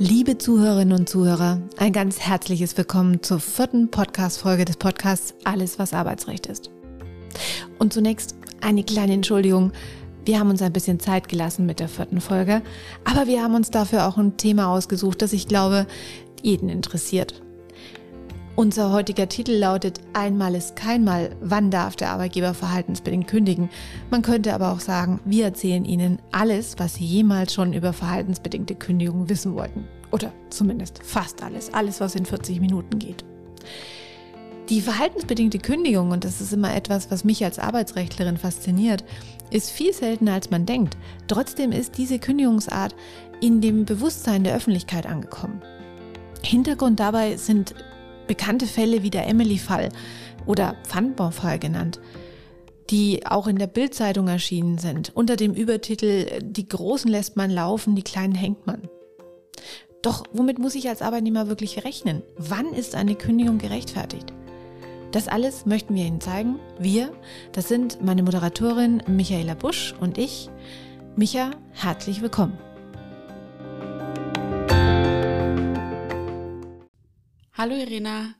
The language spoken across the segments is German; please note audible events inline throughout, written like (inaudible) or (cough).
Liebe Zuhörerinnen und Zuhörer, ein ganz herzliches Willkommen zur vierten Podcast-Folge des Podcasts Alles, was Arbeitsrecht ist. Und zunächst eine kleine Entschuldigung. Wir haben uns ein bisschen Zeit gelassen mit der vierten Folge, aber wir haben uns dafür auch ein Thema ausgesucht, das ich glaube, jeden interessiert. Unser heutiger Titel lautet Einmal ist keinmal, wann darf der Arbeitgeber verhaltensbedingt kündigen? Man könnte aber auch sagen, wir erzählen Ihnen alles, was Sie jemals schon über verhaltensbedingte Kündigung wissen wollten. Oder zumindest fast alles, alles, was in 40 Minuten geht. Die verhaltensbedingte Kündigung, und das ist immer etwas, was mich als Arbeitsrechtlerin fasziniert, ist viel seltener als man denkt. Trotzdem ist diese Kündigungsart in dem Bewusstsein der Öffentlichkeit angekommen. Hintergrund dabei sind bekannte Fälle wie der Emily-Fall oder Pfandbaufall genannt, die auch in der Bildzeitung erschienen sind, unter dem Übertitel Die Großen lässt man laufen, die Kleinen hängt man. Doch womit muss ich als Arbeitnehmer wirklich rechnen? Wann ist eine Kündigung gerechtfertigt? Das alles möchten wir Ihnen zeigen. Wir, das sind meine Moderatorin Michaela Busch und ich. Micha, herzlich willkommen. Hallo Irina,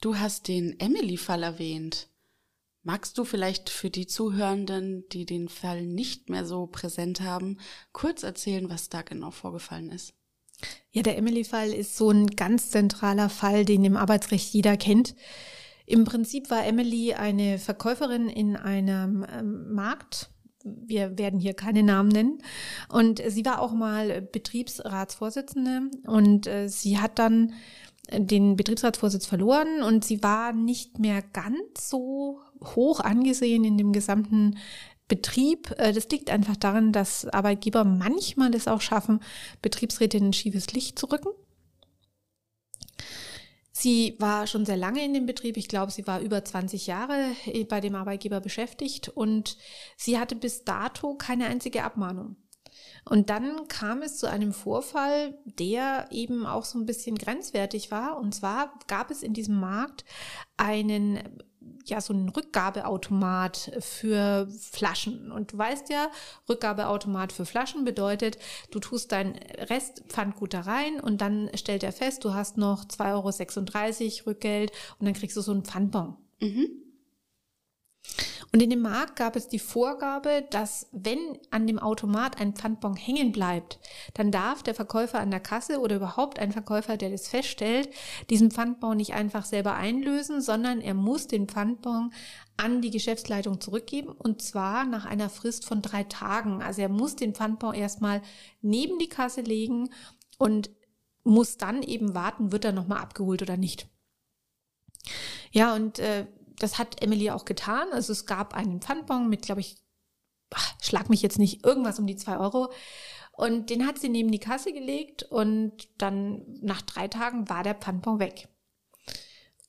du hast den Emily-Fall erwähnt. Magst du vielleicht für die Zuhörenden, die den Fall nicht mehr so präsent haben, kurz erzählen, was da genau vorgefallen ist? Ja, der Emily-Fall ist so ein ganz zentraler Fall, den im Arbeitsrecht jeder kennt. Im Prinzip war Emily eine Verkäuferin in einem ähm, Markt. Wir werden hier keine Namen nennen. Und sie war auch mal Betriebsratsvorsitzende und äh, sie hat dann den Betriebsratsvorsitz verloren und sie war nicht mehr ganz so hoch angesehen in dem gesamten Betrieb. Äh, das liegt einfach daran, dass Arbeitgeber manchmal es auch schaffen, Betriebsräte in ein schiefes Licht zu rücken. Sie war schon sehr lange in dem Betrieb. Ich glaube, sie war über 20 Jahre äh, bei dem Arbeitgeber beschäftigt und sie hatte bis dato keine einzige Abmahnung. Und dann kam es zu einem Vorfall, der eben auch so ein bisschen grenzwertig war. Und zwar gab es in diesem Markt einen ja so einen Rückgabeautomat für Flaschen. Und du weißt ja, Rückgabeautomat für Flaschen bedeutet, du tust dein Restpfandgut da rein und dann stellt er fest, du hast noch 2,36 Euro Rückgeld und dann kriegst du so einen Pfandbon. Mhm. Und in dem Markt gab es die Vorgabe, dass wenn an dem Automat ein Pfandbon hängen bleibt, dann darf der Verkäufer an der Kasse oder überhaupt ein Verkäufer, der das feststellt, diesen Pfandbon nicht einfach selber einlösen, sondern er muss den Pfandbon an die Geschäftsleitung zurückgeben und zwar nach einer Frist von drei Tagen. Also er muss den Pfandbon erstmal neben die Kasse legen und muss dann eben warten, wird er nochmal abgeholt oder nicht. Ja, und äh, das hat Emily auch getan. Also es gab einen Pfandbon mit, glaube ich, ach, schlag mich jetzt nicht, irgendwas um die zwei Euro. Und den hat sie neben die Kasse gelegt und dann nach drei Tagen war der Pfandbon weg.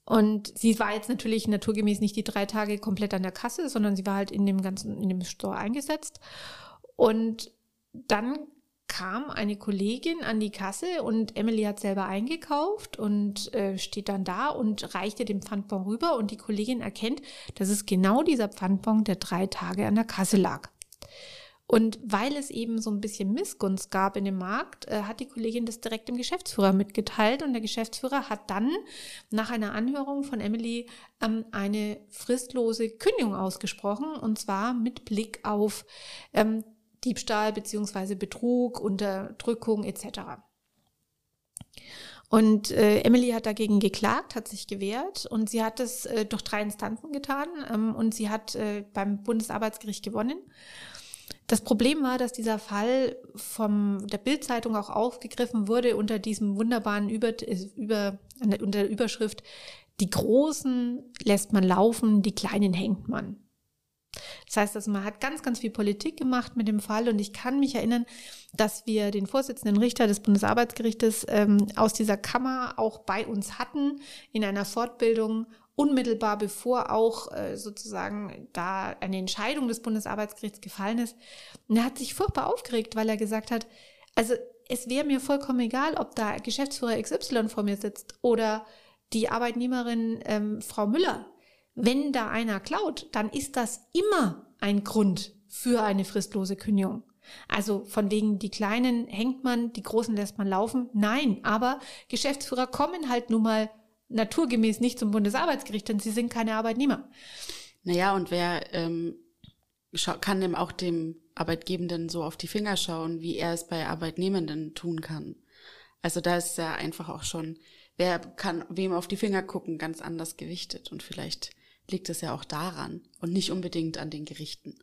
Und sie war jetzt natürlich naturgemäß nicht die drei Tage komplett an der Kasse, sondern sie war halt in dem ganzen, in dem Store eingesetzt. Und dann kam eine Kollegin an die Kasse und Emily hat selber eingekauft und äh, steht dann da und reichte den Pfandbon rüber und die Kollegin erkennt, dass es genau dieser Pfandbon, der drei Tage an der Kasse lag. Und weil es eben so ein bisschen Missgunst gab in dem Markt, äh, hat die Kollegin das direkt dem Geschäftsführer mitgeteilt und der Geschäftsführer hat dann nach einer Anhörung von Emily ähm, eine fristlose Kündigung ausgesprochen und zwar mit Blick auf ähm, Diebstahl beziehungsweise Betrug, Unterdrückung etc. Und äh, Emily hat dagegen geklagt, hat sich gewehrt und sie hat es äh, durch drei Instanzen getan ähm, und sie hat äh, beim Bundesarbeitsgericht gewonnen. Das Problem war, dass dieser Fall von der Bildzeitung auch aufgegriffen wurde unter diesem wunderbaren über, äh, über unter der Überschrift Die Großen lässt man laufen, die Kleinen hängt man. Das heißt, also man hat ganz, ganz viel Politik gemacht mit dem Fall und ich kann mich erinnern, dass wir den Vorsitzenden Richter des Bundesarbeitsgerichtes ähm, aus dieser Kammer auch bei uns hatten in einer Fortbildung unmittelbar bevor auch äh, sozusagen da eine Entscheidung des Bundesarbeitsgerichts gefallen ist. Und er hat sich furchtbar aufgeregt, weil er gesagt hat, also es wäre mir vollkommen egal, ob da Geschäftsführer XY vor mir sitzt oder die Arbeitnehmerin ähm, Frau Müller wenn da einer klaut, dann ist das immer ein Grund für eine fristlose Kündigung. Also von wegen, die Kleinen hängt man, die Großen lässt man laufen. Nein, aber Geschäftsführer kommen halt nun mal naturgemäß nicht zum Bundesarbeitsgericht, denn sie sind keine Arbeitnehmer. Naja, und wer ähm, kann dem auch dem Arbeitgebenden so auf die Finger schauen, wie er es bei Arbeitnehmenden tun kann? Also da ist ja einfach auch schon, wer kann wem auf die Finger gucken, ganz anders gewichtet. Und vielleicht liegt es ja auch daran und nicht unbedingt an den Gerichten.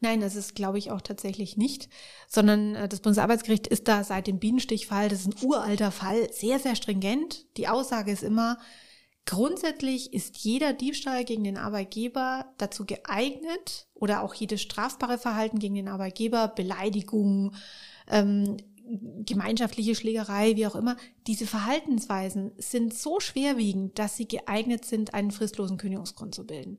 Nein, das ist, glaube ich, auch tatsächlich nicht, sondern äh, das Bundesarbeitsgericht ist da seit dem Bienenstichfall, das ist ein uralter Fall, sehr, sehr stringent. Die Aussage ist immer, grundsätzlich ist jeder Diebstahl gegen den Arbeitgeber dazu geeignet oder auch jedes strafbare Verhalten gegen den Arbeitgeber, Beleidigung, ähm, gemeinschaftliche Schlägerei, wie auch immer, diese Verhaltensweisen sind so schwerwiegend, dass sie geeignet sind, einen fristlosen Kündigungsgrund zu bilden.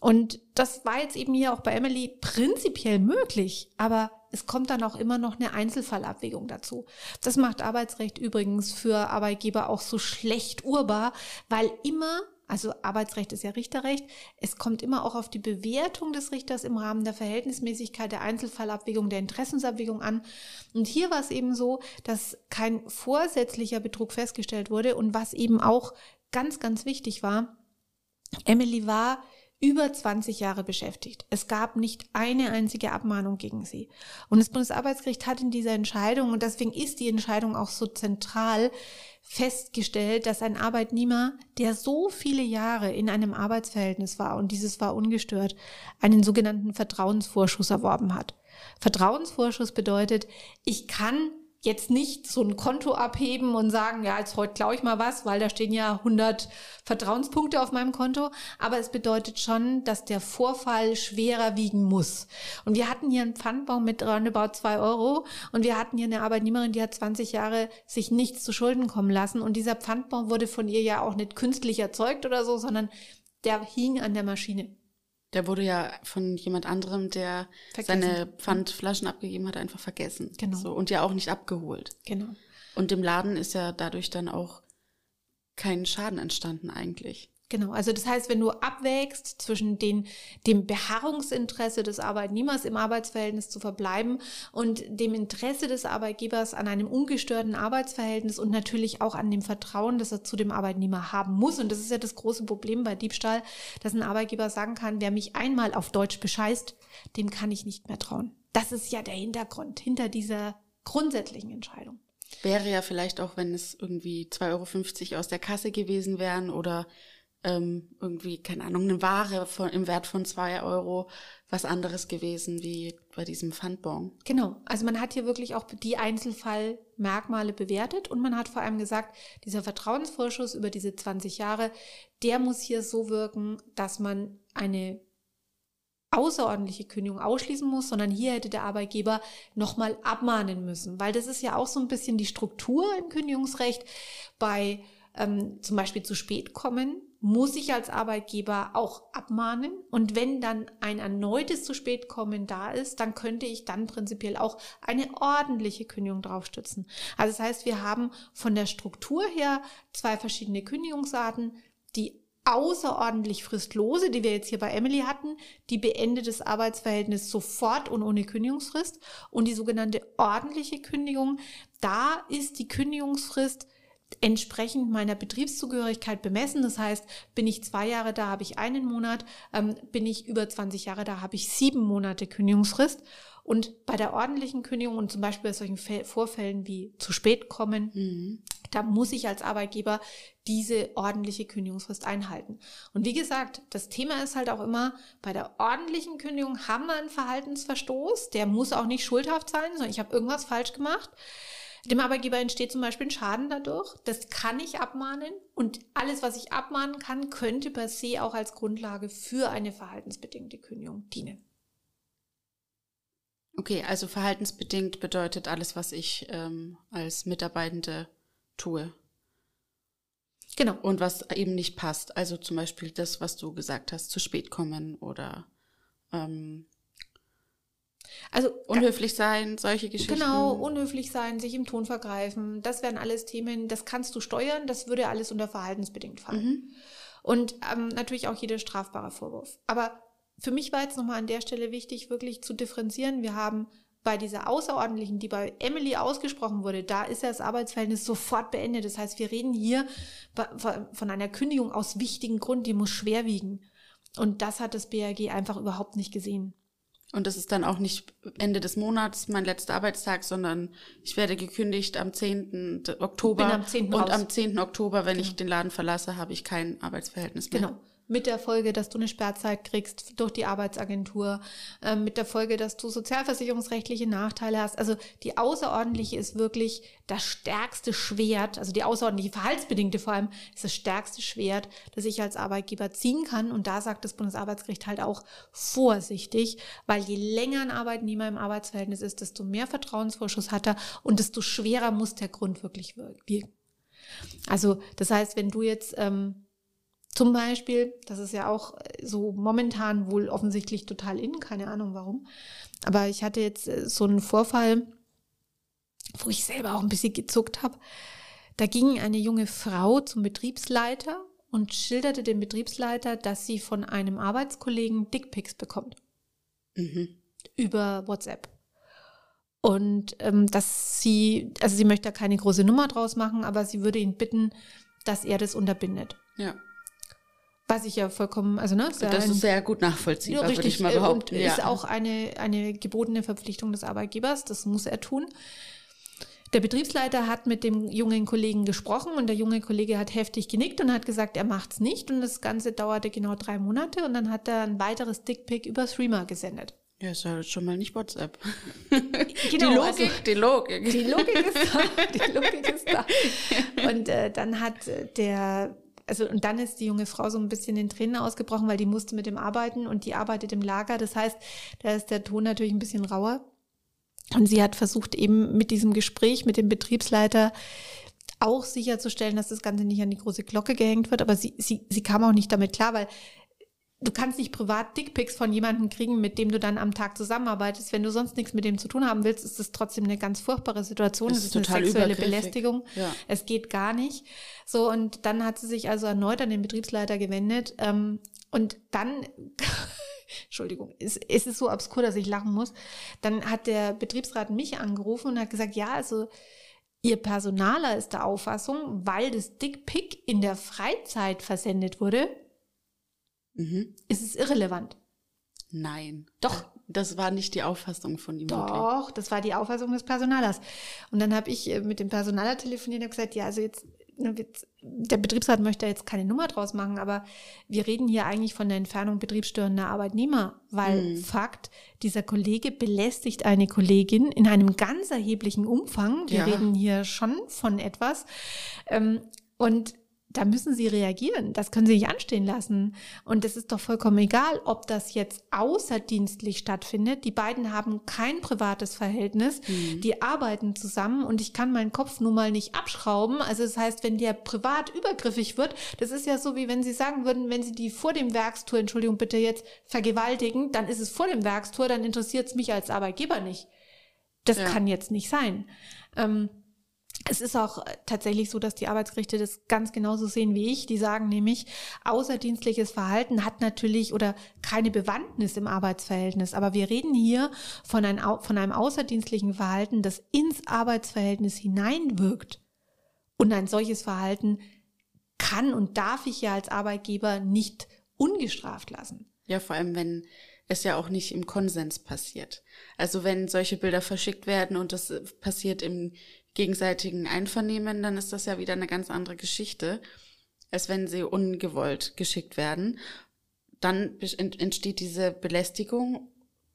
Und das war jetzt eben hier auch bei Emily prinzipiell möglich, aber es kommt dann auch immer noch eine Einzelfallabwägung dazu. Das macht Arbeitsrecht übrigens für Arbeitgeber auch so schlecht urbar, weil immer also Arbeitsrecht ist ja Richterrecht. Es kommt immer auch auf die Bewertung des Richters im Rahmen der Verhältnismäßigkeit, der Einzelfallabwägung, der Interessensabwägung an. Und hier war es eben so, dass kein vorsätzlicher Betrug festgestellt wurde und was eben auch ganz, ganz wichtig war, Emily war über 20 Jahre beschäftigt. Es gab nicht eine einzige Abmahnung gegen sie. Und das Bundesarbeitsgericht hat in dieser Entscheidung, und deswegen ist die Entscheidung auch so zentral, festgestellt, dass ein Arbeitnehmer, der so viele Jahre in einem Arbeitsverhältnis war, und dieses war ungestört, einen sogenannten Vertrauensvorschuss erworben hat. Vertrauensvorschuss bedeutet, ich kann jetzt nicht so ein Konto abheben und sagen, ja, jetzt heute klaue ich mal was, weil da stehen ja 100 Vertrauenspunkte auf meinem Konto. Aber es bedeutet schon, dass der Vorfall schwerer wiegen muss. Und wir hatten hier einen Pfandbaum mit roundabout zwei Euro und wir hatten hier eine Arbeitnehmerin, die hat 20 Jahre sich nichts zu Schulden kommen lassen. Und dieser Pfandbaum wurde von ihr ja auch nicht künstlich erzeugt oder so, sondern der hing an der Maschine. Der wurde ja von jemand anderem, der vergessen. seine Pfandflaschen abgegeben hat, einfach vergessen. Genau. So, und ja auch nicht abgeholt. Genau. Und dem Laden ist ja dadurch dann auch kein Schaden entstanden eigentlich. Genau, also das heißt, wenn du abwägst zwischen den, dem Beharrungsinteresse des Arbeitnehmers im Arbeitsverhältnis zu verbleiben und dem Interesse des Arbeitgebers an einem ungestörten Arbeitsverhältnis und natürlich auch an dem Vertrauen, das er zu dem Arbeitnehmer haben muss. Und das ist ja das große Problem bei Diebstahl, dass ein Arbeitgeber sagen kann, wer mich einmal auf Deutsch bescheißt, dem kann ich nicht mehr trauen. Das ist ja der Hintergrund hinter dieser grundsätzlichen Entscheidung. Wäre ja vielleicht auch, wenn es irgendwie 2,50 Euro aus der Kasse gewesen wären oder ähm, irgendwie, keine Ahnung, eine Ware von, im Wert von zwei Euro was anderes gewesen wie bei diesem Pfandbon. Genau. Also man hat hier wirklich auch die Einzelfallmerkmale bewertet und man hat vor allem gesagt, dieser Vertrauensvorschuss über diese 20 Jahre, der muss hier so wirken, dass man eine außerordentliche Kündigung ausschließen muss, sondern hier hätte der Arbeitgeber nochmal abmahnen müssen, weil das ist ja auch so ein bisschen die Struktur im Kündigungsrecht bei ähm, zum Beispiel zu spät kommen muss ich als Arbeitgeber auch abmahnen. Und wenn dann ein erneutes zu spät kommen da ist, dann könnte ich dann prinzipiell auch eine ordentliche Kündigung draufstützen. Also das heißt, wir haben von der Struktur her zwei verschiedene Kündigungsarten. Die außerordentlich fristlose, die wir jetzt hier bei Emily hatten, die beendet das Arbeitsverhältnis sofort und ohne Kündigungsfrist. Und die sogenannte ordentliche Kündigung, da ist die Kündigungsfrist entsprechend meiner Betriebszugehörigkeit bemessen. Das heißt, bin ich zwei Jahre da, habe ich einen Monat, ähm, bin ich über 20 Jahre da, habe ich sieben Monate Kündigungsfrist. Und bei der ordentlichen Kündigung und zum Beispiel bei solchen Vorfällen wie zu spät kommen, mhm. da muss ich als Arbeitgeber diese ordentliche Kündigungsfrist einhalten. Und wie gesagt, das Thema ist halt auch immer, bei der ordentlichen Kündigung haben wir einen Verhaltensverstoß, der muss auch nicht schuldhaft sein, sondern ich habe irgendwas falsch gemacht. Dem Arbeitgeber entsteht zum Beispiel ein Schaden dadurch. Das kann ich abmahnen. Und alles, was ich abmahnen kann, könnte per se auch als Grundlage für eine verhaltensbedingte Kündigung dienen. Okay, also verhaltensbedingt bedeutet alles, was ich ähm, als Mitarbeitende tue. Genau. Und was eben nicht passt. Also zum Beispiel das, was du gesagt hast, zu spät kommen oder ähm, also unhöflich sein, solche Geschichten. Genau, unhöflich sein, sich im Ton vergreifen, das wären alles Themen, das kannst du steuern, das würde alles unter verhaltensbedingt fallen. Mhm. Und ähm, natürlich auch jeder strafbare Vorwurf. Aber für mich war jetzt nochmal an der Stelle wichtig, wirklich zu differenzieren. Wir haben bei dieser außerordentlichen, die bei Emily ausgesprochen wurde, da ist ja das Arbeitsverhältnis sofort beendet. Das heißt, wir reden hier von einer Kündigung aus wichtigen Grund, die muss schwer wiegen. Und das hat das BAG einfach überhaupt nicht gesehen. Und das ist dann auch nicht Ende des Monats mein letzter Arbeitstag, sondern ich werde gekündigt am 10. Oktober. Bin am 10. Und raus. am 10. Oktober, wenn Genau. ich den Laden verlasse, habe ich kein Arbeitsverhältnis mehr. Genau. Mit der Folge, dass du eine Sperrzeit kriegst durch die Arbeitsagentur, ähm, mit der Folge, dass du sozialversicherungsrechtliche Nachteile hast. Also die außerordentliche ist wirklich das stärkste Schwert, also die außerordentliche verhaltsbedingte vor allem, ist das stärkste Schwert, das ich als Arbeitgeber ziehen kann. Und da sagt das Bundesarbeitsgericht halt auch vorsichtig, weil je länger ein Arbeitnehmer im Arbeitsverhältnis ist, desto mehr Vertrauensvorschuss hat er und desto schwerer muss der Grund wirklich wirken. Also das heißt, wenn du jetzt ähm, zum Beispiel, das ist ja auch so momentan wohl offensichtlich total in, keine Ahnung warum. Aber ich hatte jetzt äh, so einen Vorfall, wo ich selber auch ein bisschen gezuckt habe. Da ging eine junge Frau zum Betriebsleiter und schilderte dem Betriebsleiter, dass sie von einem Arbeitskollegen Dickpics bekommt Mhm. über WhatsApp. Und ähm, dass sie, also sie möchte da keine große Nummer draus machen, aber sie würde ihn bitten, dass er das unterbindet. Ja. Was ich ja vollkommen, also ne, ist ja Das ein- ist sehr gut nachvollziehbar, ja, würde ich mal äh, behaupten. Und ja. ist auch eine, eine gebotene Verpflichtung des Arbeitgebers, das muss er tun. Der Betriebsleiter hat mit dem jungen Kollegen gesprochen und der junge Kollege hat heftig genickt und hat gesagt, er macht's nicht und das Ganze dauerte genau drei Monate und dann hat er ein weiteres Dickpick über Threema gesendet. ja, ist ja schon mal nicht WhatsApp. (laughs) Genau, die Logik, also- die Logik. Die Logik ist da. Die Logik ist da. (laughs) Und äh, dann hat äh, der, also und dann ist die junge Frau so ein bisschen in Tränen ausgebrochen, weil die musste mit dem arbeiten und die arbeitet im Lager. Das heißt, da ist der Ton natürlich ein bisschen rauer. Und sie hat versucht eben mit diesem Gespräch mit dem Betriebsleiter auch sicherzustellen, dass das Ganze nicht an die große Glocke gehängt wird. Aber sie, sie, sie kam auch nicht damit klar, weil du kannst nicht privat Dickpics von jemandem kriegen, mit dem du dann am Tag zusammenarbeitest. Wenn du sonst nichts mit dem zu tun haben willst, ist das trotzdem eine ganz furchtbare Situation. Das Es ist ist eine sexuelle. Belästigung. Ja. Es geht gar nicht. So, und dann hat sie sich also erneut an den Betriebsleiter gewendet. Ähm, und dann, (laughs) Entschuldigung, es, es ist so abskur, dass ich lachen muss. Dann hat der Betriebsrat mich angerufen und hat gesagt, ja, also Ihr Personaler ist der Auffassung, weil das Dickpick in der Freizeit versendet wurde, Mhm. ist es irrelevant. Nein. Doch. Das war nicht die Auffassung von ihm. wirklich. Doch, das war die Auffassung des Personalers. Und dann habe ich äh, mit dem Personaler telefoniert und gesagt, ja, also jetzt, ne, jetzt, der Betriebsrat möchte jetzt keine Nummer draus machen, aber wir reden hier eigentlich von der Entfernung betriebsstörender Arbeitnehmer, weil Mhm. Fakt, dieser Kollege belästigt eine Kollegin in einem ganz erheblichen Umfang. Wir Ja. reden hier schon von etwas. Ähm, und da müssen sie reagieren. Das können sie nicht anstehen lassen. Und es ist doch vollkommen egal, ob das jetzt außerdienstlich stattfindet. Die beiden haben kein privates Verhältnis. Mhm. Die arbeiten zusammen und ich kann meinen Kopf nun mal nicht abschrauben. Also das heißt, wenn der privat übergriffig wird, das ist ja so, wie wenn sie sagen würden, wenn sie die vor dem Werkstour, Entschuldigung bitte jetzt, vergewaltigen, dann ist es vor dem Werkstour, dann interessiert es mich als Arbeitgeber nicht. Das Ja. kann jetzt nicht sein. Ähm, es ist auch äh, tatsächlich so, dass die Arbeitsgerichte das ganz genauso sehen wie ich. Die sagen nämlich, außerdienstliches Verhalten hat natürlich oder keine Bewandtnis im Arbeitsverhältnis. Aber wir reden hier von, ein, von einem außerdienstlichen Verhalten, das ins Arbeitsverhältnis hineinwirkt. Und ein solches Verhalten kann und darf ich ja als Arbeitgeber nicht ungestraft lassen. Ja, vor allem, wenn es ja auch nicht im Konsens passiert. Also wenn solche Bilder verschickt werden und das äh, passiert im gegenseitigen Einvernehmen, dann ist das ja wieder eine ganz andere Geschichte, als wenn sie ungewollt geschickt werden. Dann entsteht diese Belästigung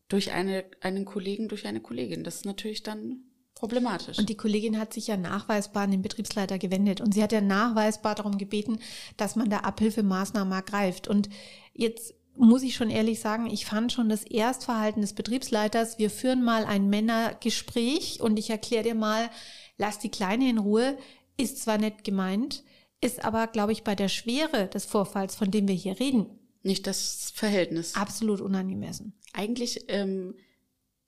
durch eine, einen Kollegen, durch eine Kollegin. Das ist natürlich dann problematisch. Und die Kollegin hat sich ja nachweisbar an den Betriebsleiter gewendet und sie hat ja nachweisbar darum gebeten, dass man da Abhilfemaßnahmen ergreift. Und jetzt muss ich schon ehrlich sagen, ich fand schon das Erstverhalten des Betriebsleiters, wir führen mal ein Männergespräch und ich erkläre dir mal, lass die Kleine in Ruhe, ist zwar nett gemeint, ist aber, glaube ich, bei der Schwere des Vorfalls, von dem wir hier reden, nicht das Verhältnis. absolut unangemessen. Eigentlich ähm,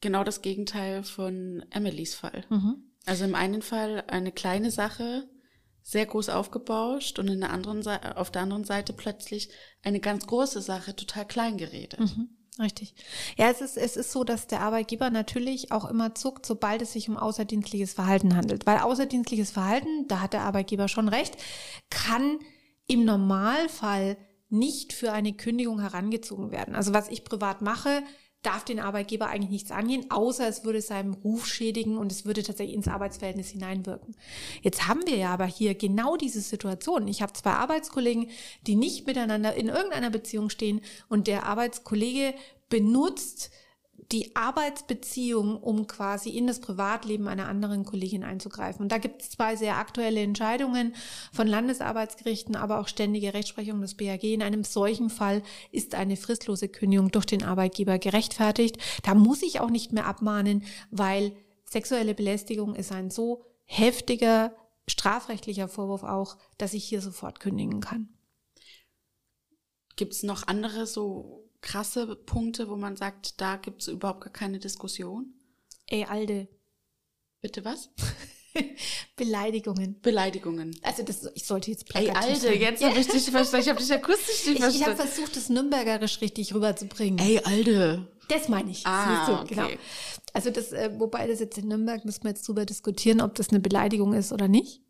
genau das Gegenteil von Emilys Fall. Mhm. Also im einen Fall eine kleine Sache, sehr groß aufgebauscht und in der anderen Seite, auf der anderen Seite plötzlich eine ganz große Sache total klein geredet. Mhm. Richtig. Ja, es ist, es ist so, dass der Arbeitgeber natürlich auch immer zuckt, sobald es sich um außerdienstliches Verhalten handelt. Weil außerdienstliches Verhalten, da hat der Arbeitgeber schon recht, kann im Normalfall nicht für eine Kündigung herangezogen werden. Also was ich privat mache, darf den Arbeitgeber eigentlich nichts angehen, außer es würde seinem Ruf schädigen und es würde tatsächlich ins Arbeitsverhältnis hineinwirken. Jetzt haben wir ja aber hier genau diese Situation. Ich habe zwei Arbeitskollegen, die nicht miteinander in irgendeiner Beziehung stehen und der Arbeitskollege benutzt die Arbeitsbeziehung, um quasi in das Privatleben einer anderen Kollegin einzugreifen. Und da gibt es zwei sehr aktuelle Entscheidungen von Landesarbeitsgerichten, aber auch ständige Rechtsprechung des BAG. In einem solchen Fall ist eine fristlose Kündigung durch den Arbeitgeber gerechtfertigt. Da muss ich auch nicht mehr abmahnen, weil sexuelle Belästigung ist ein so heftiger strafrechtlicher Vorwurf auch, dass ich hier sofort kündigen kann. Gibt es noch andere so krasse Punkte, wo man sagt, da gibt es überhaupt gar keine Diskussion? Ey, Alde. Bitte was? (laughs) Beleidigungen. Beleidigungen. Also das, ich sollte jetzt Ey, Alde, sein. jetzt habe ich dich verstanden. Ich habe dich akustisch nicht verstanden. Ich, ich habe versucht, das Nürnbergerisch richtig rüberzubringen. Ey, Alde. Das meine ich. Ah, du, okay. genau. Also das, äh, wobei das jetzt in Nürnberg, müssen wir jetzt drüber diskutieren, ob das eine Beleidigung ist oder nicht.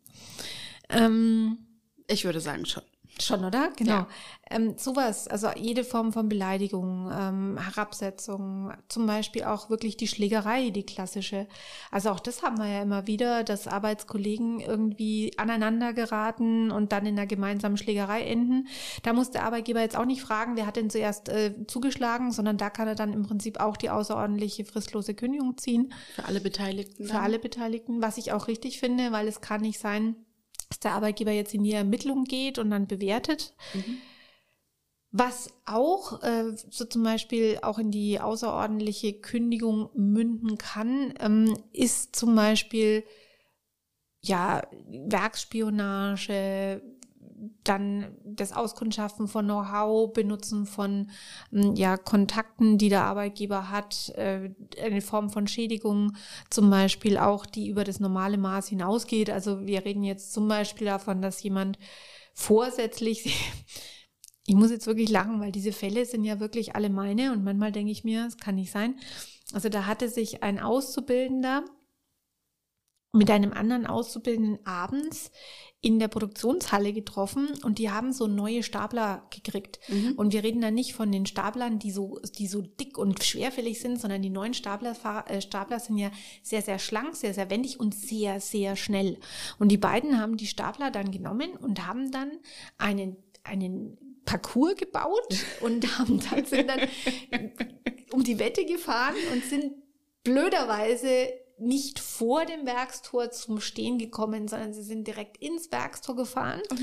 Ähm, ich würde sagen schon. Schon, oder? Genau. Ja. Ähm, sowas, also jede Form von Beleidigung, ähm, Herabsetzung, zum Beispiel auch wirklich die Schlägerei, die klassische. Also auch das haben wir ja immer wieder, dass Arbeitskollegen irgendwie aneinander geraten und dann in einer gemeinsamen Schlägerei enden. Da muss der Arbeitgeber jetzt auch nicht fragen, wer hat denn zuerst äh, zugeschlagen, sondern da kann er dann im Prinzip auch die außerordentliche fristlose Kündigung ziehen. Für alle Beteiligten. Für alle Beteiligten, was ich auch richtig finde, weil es kann nicht sein, dass der Arbeitgeber jetzt in die Ermittlung geht und dann bewertet. Mhm. Was auch äh, so zum Beispiel auch in die außerordentliche Kündigung münden kann, ähm, ist zum Beispiel ja Werksspionage, dann das Auskundschaften von Know-how, Benutzen von hm, ja, Kontakten, die der Arbeitgeber hat, äh, eine Form von Schädigung zum Beispiel auch, die über das normale Maß hinausgeht. Also wir reden jetzt zum Beispiel davon, dass jemand vorsätzlich, (laughs) ich muss jetzt wirklich lachen, weil diese Fälle sind ja wirklich alle meine und manchmal denke ich mir, es kann nicht sein. Also da hatte sich ein Auszubildender mit einem anderen Auszubildenden abends in der Produktionshalle getroffen und die haben so neue Stapler gekriegt. Mhm. Und wir reden da nicht von den Staplern, die so, die so dick und schwerfällig sind, sondern die neuen Stapler, äh, Stapler sind ja sehr, sehr schlank, sehr, sehr wendig und sehr, sehr schnell. Und die beiden haben die Stapler dann genommen und haben dann einen, einen Parcours gebaut (laughs) und haben dann, sind dann um die Wette gefahren und sind blöderweise nicht vor dem Werkstor zum Stehen gekommen, sondern sie sind direkt ins Werkstor gefahren oh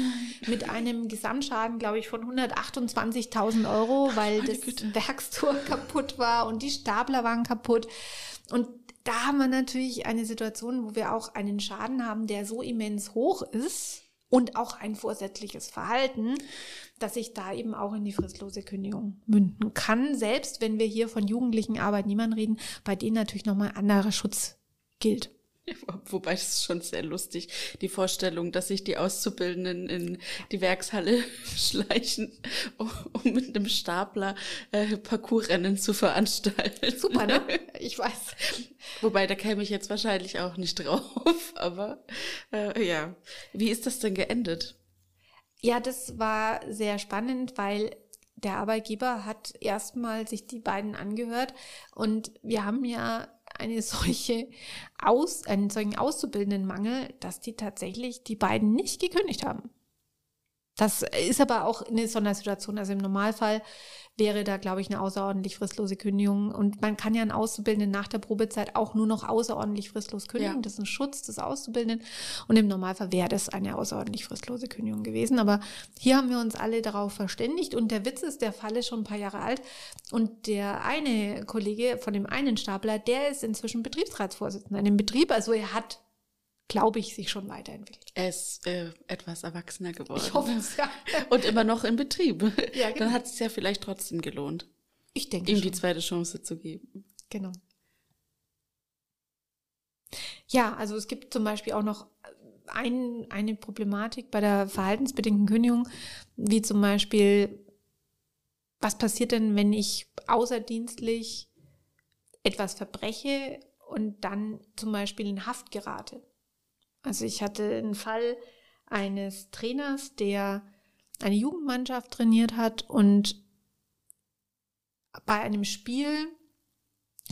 mit einem Gesamtschaden, glaube ich, von 128.000 Euro, weil das Güte. Werkstor (laughs) kaputt war und die Stapler waren kaputt. Und da haben wir natürlich eine Situation, wo wir auch einen Schaden haben, der so immens hoch ist und auch ein vorsätzliches Verhalten, dass sich da eben auch in die fristlose Kündigung münden kann, selbst wenn wir hier von jugendlichen Arbeitnehmern reden, bei denen natürlich nochmal anderer Schutz gilt. (laughs) Wobei das ist schon sehr lustig, die Vorstellung, dass sich die Auszubildenden in die Werkshalle (laughs) schleichen, um, mit einem Stapler äh, Parcoursrennen zu veranstalten. Super, ne? (laughs) Ich weiß. Wobei, da käme ich jetzt wahrscheinlich auch nicht drauf, aber äh, ja. Wie ist das denn geendet? Ja, das war sehr spannend, weil der Arbeitgeber hat erstmal sich die beiden angehört und wir haben ja eine solche Aus, einen solchen Auszubildendenmangel, dass die tatsächlich die beiden nicht gekündigt haben. Das ist aber auch eine Sondersituation. Also im Normalfall wäre da, glaube ich, eine außerordentlich fristlose Kündigung. Und man kann ja einen Auszubildenden nach der Probezeit auch nur noch außerordentlich fristlos kündigen. Ja. Das ist ein Schutz des Auszubildenden. Und im Normalfall wäre das eine außerordentlich fristlose Kündigung gewesen. Aber hier haben wir uns alle darauf verständigt. Und der Witz ist, der Fall ist schon ein paar Jahre alt. Und der eine Kollege von dem einen Stapler, der ist inzwischen Betriebsratsvorsitzender in dem Betrieb. Also er hat glaube ich, sich schon weiterentwickelt. Er ist äh, etwas erwachsener geworden. Ich hoffe es, ja. (laughs) Und immer noch in Betrieb. Ja, genau. Dann hat es ja vielleicht trotzdem gelohnt. Ich denke Ihm schon. die zweite Chance zu geben. Genau. Ja, also es gibt zum Beispiel auch noch ein, eine Problematik bei der verhaltensbedingten Kündigung, wie zum Beispiel was passiert denn, wenn ich außerdienstlich etwas verbreche und dann zum Beispiel in Haft gerate? Also ich hatte einen Fall eines Trainers, der eine Jugendmannschaft trainiert hat und bei einem Spiel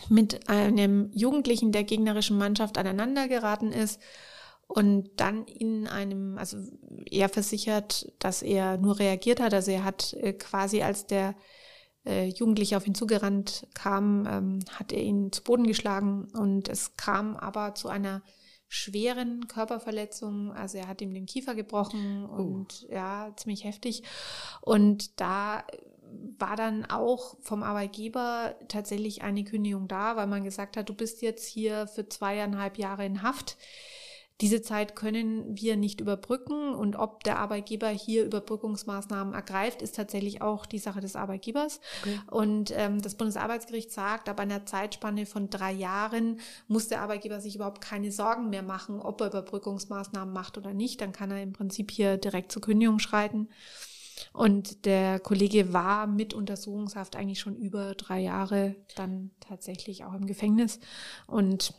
mit einem Jugendlichen der gegnerischen Mannschaft aneinander geraten ist und dann in einem, also er versichert, dass er nur reagiert hat, also er hat äh, quasi als der äh, Jugendliche auf ihn zugerannt kam, ähm, hat er ihn zu Boden geschlagen und es kam aber zu einer schweren Körperverletzung. Also er hat ihm den Kiefer gebrochen oh. und ja, ziemlich heftig. Und da war dann auch vom Arbeitgeber tatsächlich eine Kündigung da, weil man gesagt hat, du bist jetzt hier für zweieinhalb Jahre in Haft. Diese Zeit können wir nicht überbrücken und ob der Arbeitgeber hier Überbrückungsmaßnahmen ergreift, ist tatsächlich auch die Sache des Arbeitgebers. Okay. Und ähm, das Bundesarbeitsgericht sagt, ab einer Zeitspanne von drei Jahren muss der Arbeitgeber sich überhaupt keine Sorgen mehr machen, ob er Überbrückungsmaßnahmen macht oder nicht. Dann kann er im Prinzip hier direkt zur Kündigung schreiten. Und der Kollege war mit Untersuchungshaft eigentlich schon über drei Jahre dann tatsächlich auch im Gefängnis. Und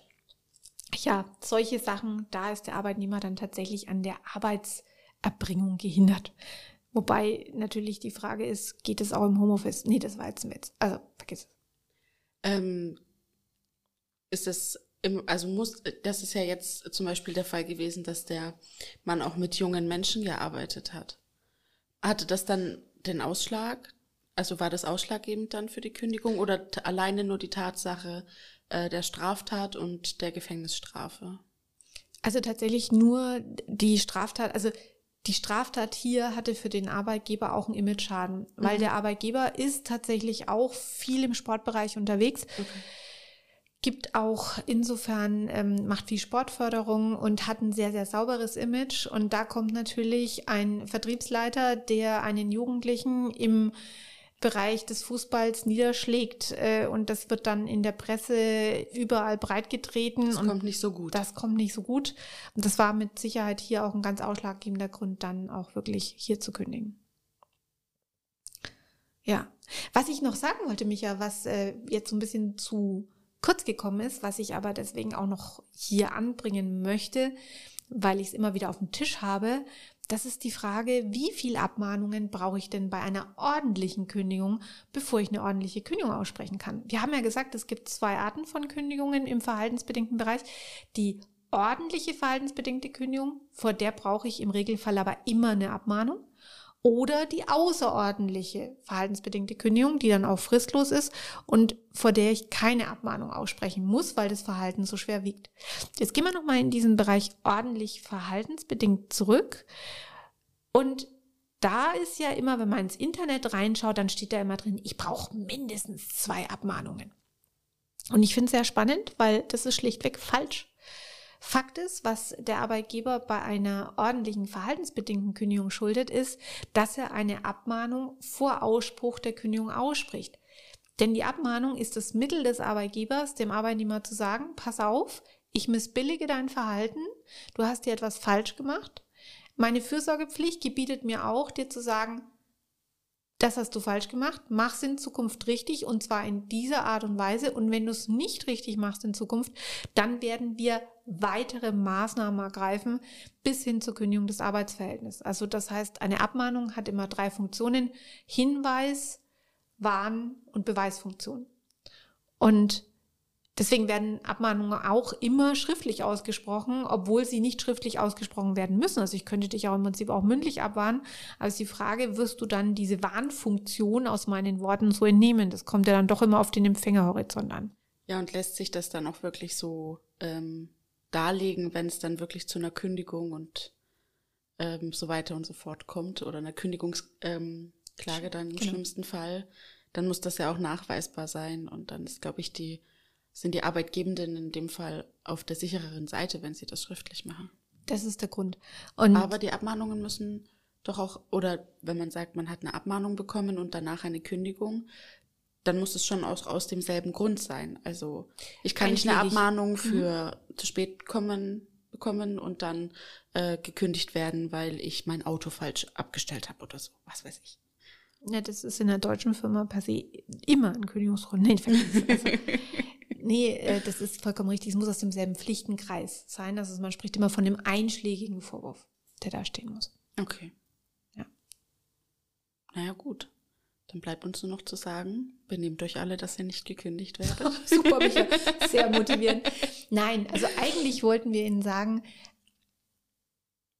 ja, solche Sachen, da ist der Arbeitnehmer dann tatsächlich an der Arbeitserbringung gehindert. Wobei natürlich die Frage ist, geht es auch im Homeoffice? Nee, das war jetzt ein Witz. Also, vergiss es. Ähm, ist es, im, also muss, das ist ja jetzt zum Beispiel der Fall gewesen, dass der Mann auch mit jungen Menschen gearbeitet hat. Hatte das dann den Ausschlag? Also war das ausschlaggebend dann für die Kündigung oder alleine nur die Tatsache, äh, der Straftat und der Gefängnisstrafe? Also tatsächlich nur die Straftat, also die Straftat hier hatte für den Arbeitgeber auch einen Image-Schaden, weil mhm. der Arbeitgeber ist tatsächlich auch viel im Sportbereich unterwegs. Okay. Gibt auch insofern, ähm, macht viel Sportförderung und hat ein sehr, sehr sauberes Image. Und da kommt natürlich ein Vertriebsleiter, der einen Jugendlichen im Bereich des Fußballs niederschlägt. Äh, und das wird dann in der Presse überall breitgetreten. Das kommt nicht so gut. Das kommt nicht so gut. Und das war mit Sicherheit hier auch ein ganz ausschlaggebender Grund, dann auch wirklich hier zu kündigen. Ja. Was ich noch sagen wollte, Micha, was äh, jetzt so ein bisschen zu kurz gekommen ist, was ich aber deswegen auch noch hier anbringen möchte, weil ich es immer wieder auf dem Tisch habe, das ist die Frage, wie viel Abmahnungen brauche ich denn bei einer ordentlichen Kündigung, bevor ich eine ordentliche Kündigung aussprechen kann? Wir haben ja gesagt, es gibt zwei Arten von Kündigungen im verhaltensbedingten Bereich. Die ordentliche verhaltensbedingte Kündigung, vor der brauche ich im Regelfall aber immer eine Abmahnung oder die außerordentliche verhaltensbedingte Kündigung, die dann auch fristlos ist und vor der ich keine Abmahnung aussprechen muss, weil das Verhalten so schwer wiegt. Jetzt gehen wir nochmal in diesen Bereich ordentlich verhaltensbedingt zurück. Und da ist ja immer, wenn man ins Internet reinschaut, dann steht da immer drin, ich brauche mindestens zwei Abmahnungen. Und ich finde es sehr spannend, weil das ist schlichtweg falsch. Fakt ist, was der Arbeitgeber bei einer ordentlichen verhaltensbedingten Kündigung schuldet, ist, dass er eine Abmahnung vor Ausspruch der Kündigung ausspricht. Denn die Abmahnung ist das Mittel des Arbeitgebers, dem Arbeitnehmer zu sagen, pass auf, ich missbillige dein Verhalten, du hast dir etwas falsch gemacht. Meine Fürsorgepflicht gebietet mir auch, dir zu sagen, das hast du falsch gemacht, mach es in Zukunft richtig und zwar in dieser Art und Weise. Und wenn du es nicht richtig machst in Zukunft, dann werden wir weitere Maßnahmen ergreifen bis hin zur Kündigung des Arbeitsverhältnisses. Also das heißt, eine Abmahnung hat immer drei Funktionen. Hinweis, Warn und Beweisfunktion. Und Deswegen werden Abmahnungen auch immer schriftlich ausgesprochen, obwohl sie nicht schriftlich ausgesprochen werden müssen. Also ich könnte dich auch im Prinzip auch mündlich abwarnen. Aber ist die Frage, wirst du dann diese Warnfunktion aus meinen Worten so entnehmen? Das kommt ja dann doch immer auf den Empfängerhorizont an. Ja, und lässt sich das dann auch wirklich so ähm, darlegen, wenn es dann wirklich zu einer Kündigung und ähm, so weiter und so fort kommt oder einer Kündigungsklage ähm, dann im genau. schlimmsten Fall, dann muss das ja auch nachweisbar sein. Und dann ist, glaube ich, die sind die Arbeitgebenden in dem Fall auf der sichereren Seite, wenn sie das schriftlich machen. Das ist der Grund. Und Aber die Abmahnungen müssen doch auch, oder wenn man sagt, man hat eine Abmahnung bekommen und danach eine Kündigung, dann muss es schon aus, aus demselben Grund sein. Also ich kann nicht eine Abmahnung mhm. für mhm. zu spät kommen bekommen und dann äh, gekündigt werden, weil ich mein Auto falsch abgestellt habe oder so, was weiß ich. Ja, das ist in der deutschen Firma per se immer ein Kündigungsgrund. Nee, (laughs) also, nee, äh, das ist vollkommen richtig. Es muss aus demselben Pflichtenkreis sein. Also man spricht immer von dem einschlägigen Vorwurf, der da stehen muss. Okay. Ja. Naja, gut. Dann bleibt uns nur noch zu sagen, benehmt euch alle, dass ihr nicht gekündigt werdet. (laughs) Super, Micha. Sehr motivierend. Nein, also eigentlich wollten wir Ihnen sagen,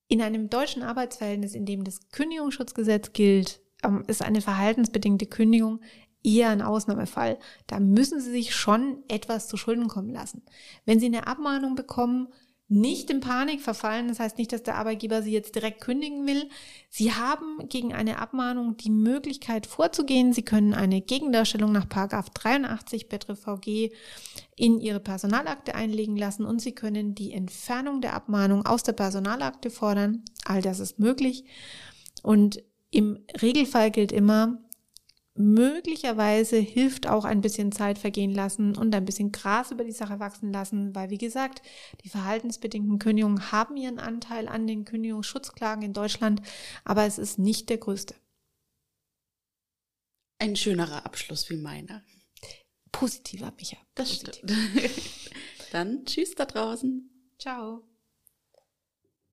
in einem deutschen Arbeitsverhältnis, in dem das Kündigungsschutzgesetz gilt, ähm, ist eine verhaltensbedingte Kündigung eher ein Ausnahmefall. Da müssen Sie sich schon etwas zu Schulden kommen lassen. Wenn Sie eine Abmahnung bekommen, nicht in Panik verfallen. Das heißt nicht, dass der Arbeitgeber Sie jetzt direkt kündigen will. Sie haben gegen eine Abmahnung die Möglichkeit vorzugehen. Sie können eine Gegendarstellung nach 83 BetreVG in Ihre Personalakte einlegen lassen und Sie können die Entfernung der Abmahnung aus der Personalakte fordern. All das ist möglich. Und im Regelfall gilt immer, möglicherweise hilft auch ein bisschen Zeit vergehen lassen und ein bisschen Gras über die Sache wachsen lassen, weil wie gesagt, die verhaltensbedingten Kündigungen haben ihren Anteil an den Kündigungsschutzklagen in Deutschland, aber es ist nicht der größte. Ein schönerer Abschluss wie meiner. Positiver, Micha. Das Positiv. stimmt. (laughs) Dann tschüss da draußen. Ciao.